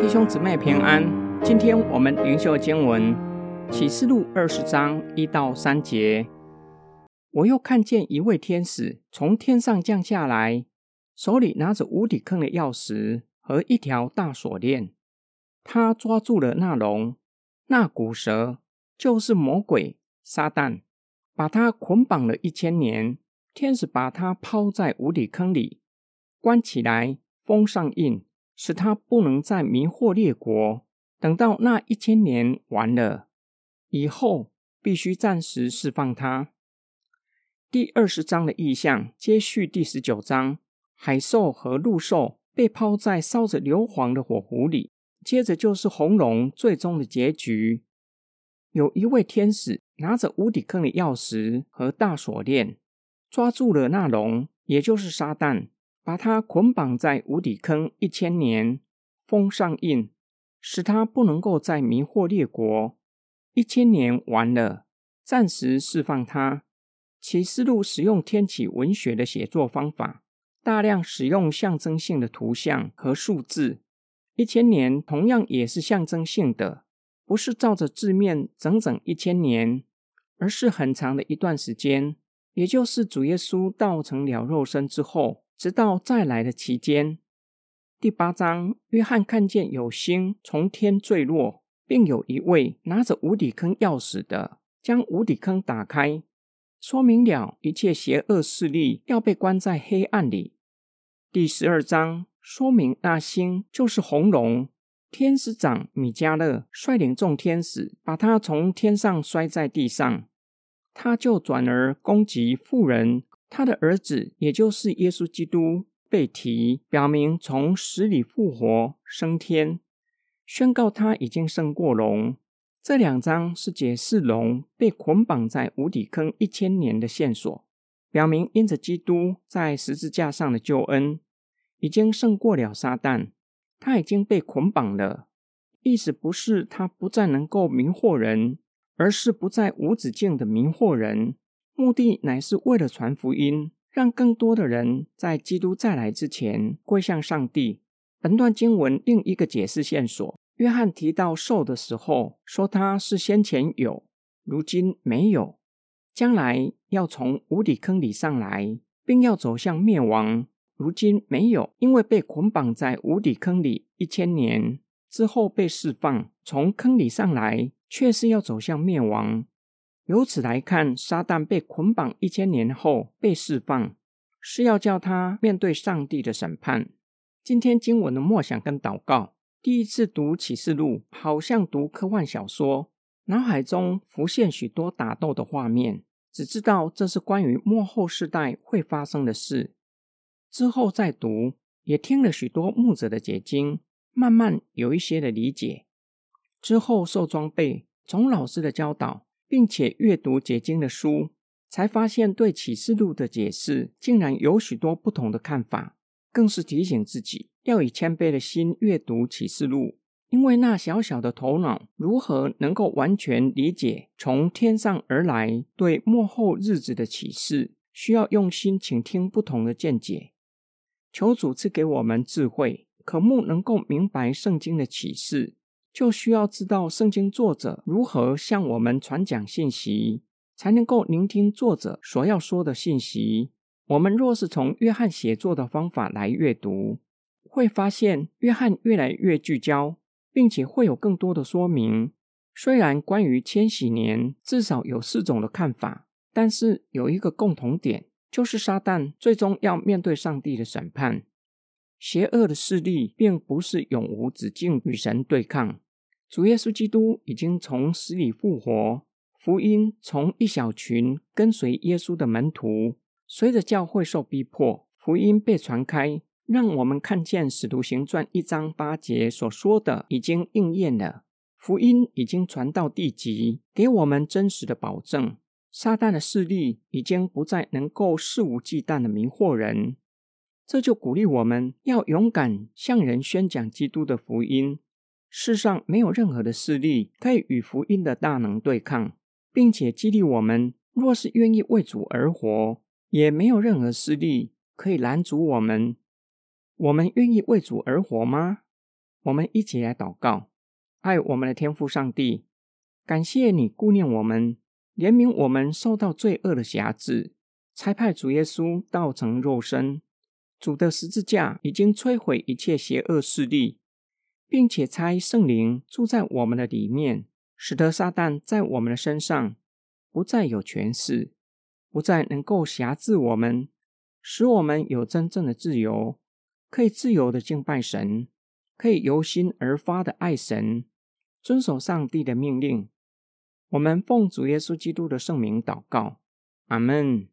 弟兄姊妹平安，今天我们灵修经文启示录二十章一到三节。我又看见一位天使从天上降下来，手里拿着无底坑的钥匙和一条大锁链。他抓住了那龙，那古蛇，就是魔鬼撒旦，把他捆绑了一千年。天使把他抛在无底坑里，关起来，封上印。使他不能再迷惑列国。等到那一千年完了以后，必须暂时释放他。第二十章的意象接续第十九章，海兽和陆兽被抛在烧着硫磺的火湖里。接着就是红龙最终的结局。有一位天使拿着无底坑的钥匙和大锁链，抓住了那龙，也就是撒旦。把他捆绑在无底坑一千年，封上印，使他不能够再迷惑列国。一千年完了，暂时释放他。启示录使用天启文学的写作方法，大量使用象征性的图像和数字。一千年同样也是象征性的，不是照着字面整整一千年，而是很长的一段时间，也就是主耶稣道成了肉身之后。直到再来的期间，第八章，约翰看见有星从天坠落，并有一位拿着无底坑钥匙的，将无底坑打开，说明了一切邪恶势力要被关在黑暗里。第十二章说明那星就是红龙，天使长米迦勒率领众天使，把他从天上摔在地上，他就转而攻击富人。他的儿子，也就是耶稣基督，被提，表明从死里复活升天，宣告他已经胜过龙。这两章是解释龙被捆绑在无底坑一千年的线索，表明因着基督在十字架上的救恩，已经胜过了撒旦，他已经被捆绑了。意思不是他不再能够迷惑人，而是不再无止境的迷惑人。目的乃是为了传福音，让更多的人在基督再来之前归向上帝。本段经文另一个解释线索：约翰提到兽的时候，说他是先前有，如今没有，将来要从无底坑里上来，并要走向灭亡。如今没有，因为被捆绑在无底坑里一千年之后被释放，从坑里上来，却是要走向灭亡。由此来看，撒旦被捆绑一千年后被释放，是要叫他面对上帝的审判。今天经文的默想跟祷告，第一次读启示录，好像读科幻小说，脑海中浮现许多打斗的画面，只知道这是关于末后世代会发生的事。之后再读，也听了许多牧者的解经，慢慢有一些的理解。之后受装备，从老师的教导。并且阅读解经的书，才发现对启示录的解释竟然有许多不同的看法，更是提醒自己要以谦卑的心阅读启示录，因为那小小的头脑如何能够完全理解从天上而来对幕后日子的启示？需要用心倾听不同的见解，求主赐给我们智慧，可目能够明白圣经的启示。就需要知道圣经作者如何向我们传讲信息，才能够聆听作者所要说的信息。我们若是从约翰写作的方法来阅读，会发现约翰越来越聚焦，并且会有更多的说明。虽然关于千禧年至少有四种的看法，但是有一个共同点，就是撒旦最终要面对上帝的审判。邪恶的势力并不是永无止境与神对抗。主耶稣基督已经从死里复活，福音从一小群跟随耶稣的门徒，随着教会受逼迫，福音被传开，让我们看见《使徒行传》一章八节所说的已经应验了。福音已经传到地极，给我们真实的保证。撒旦的势力已经不再能够肆无忌惮的迷惑人，这就鼓励我们要勇敢向人宣讲基督的福音。世上没有任何的势力可以与福音的大能对抗，并且激励我们：若是愿意为主而活，也没有任何势力可以拦阻我们。我们愿意为主而活吗？我们一起来祷告，爱我们的天父上帝，感谢你顾念我们，怜悯我们受到罪恶的辖制，差派主耶稣道成肉身。主的十字架已经摧毁一切邪恶势力，并且差圣灵住在我们的里面，使得撒旦在我们的身上不再有权势，不再能够辖制我们，使我们有真正的自由。可以自由的敬拜神，可以由心而发的爱神，遵守上帝的命令。我们奉主耶稣基督的圣名祷告，阿门。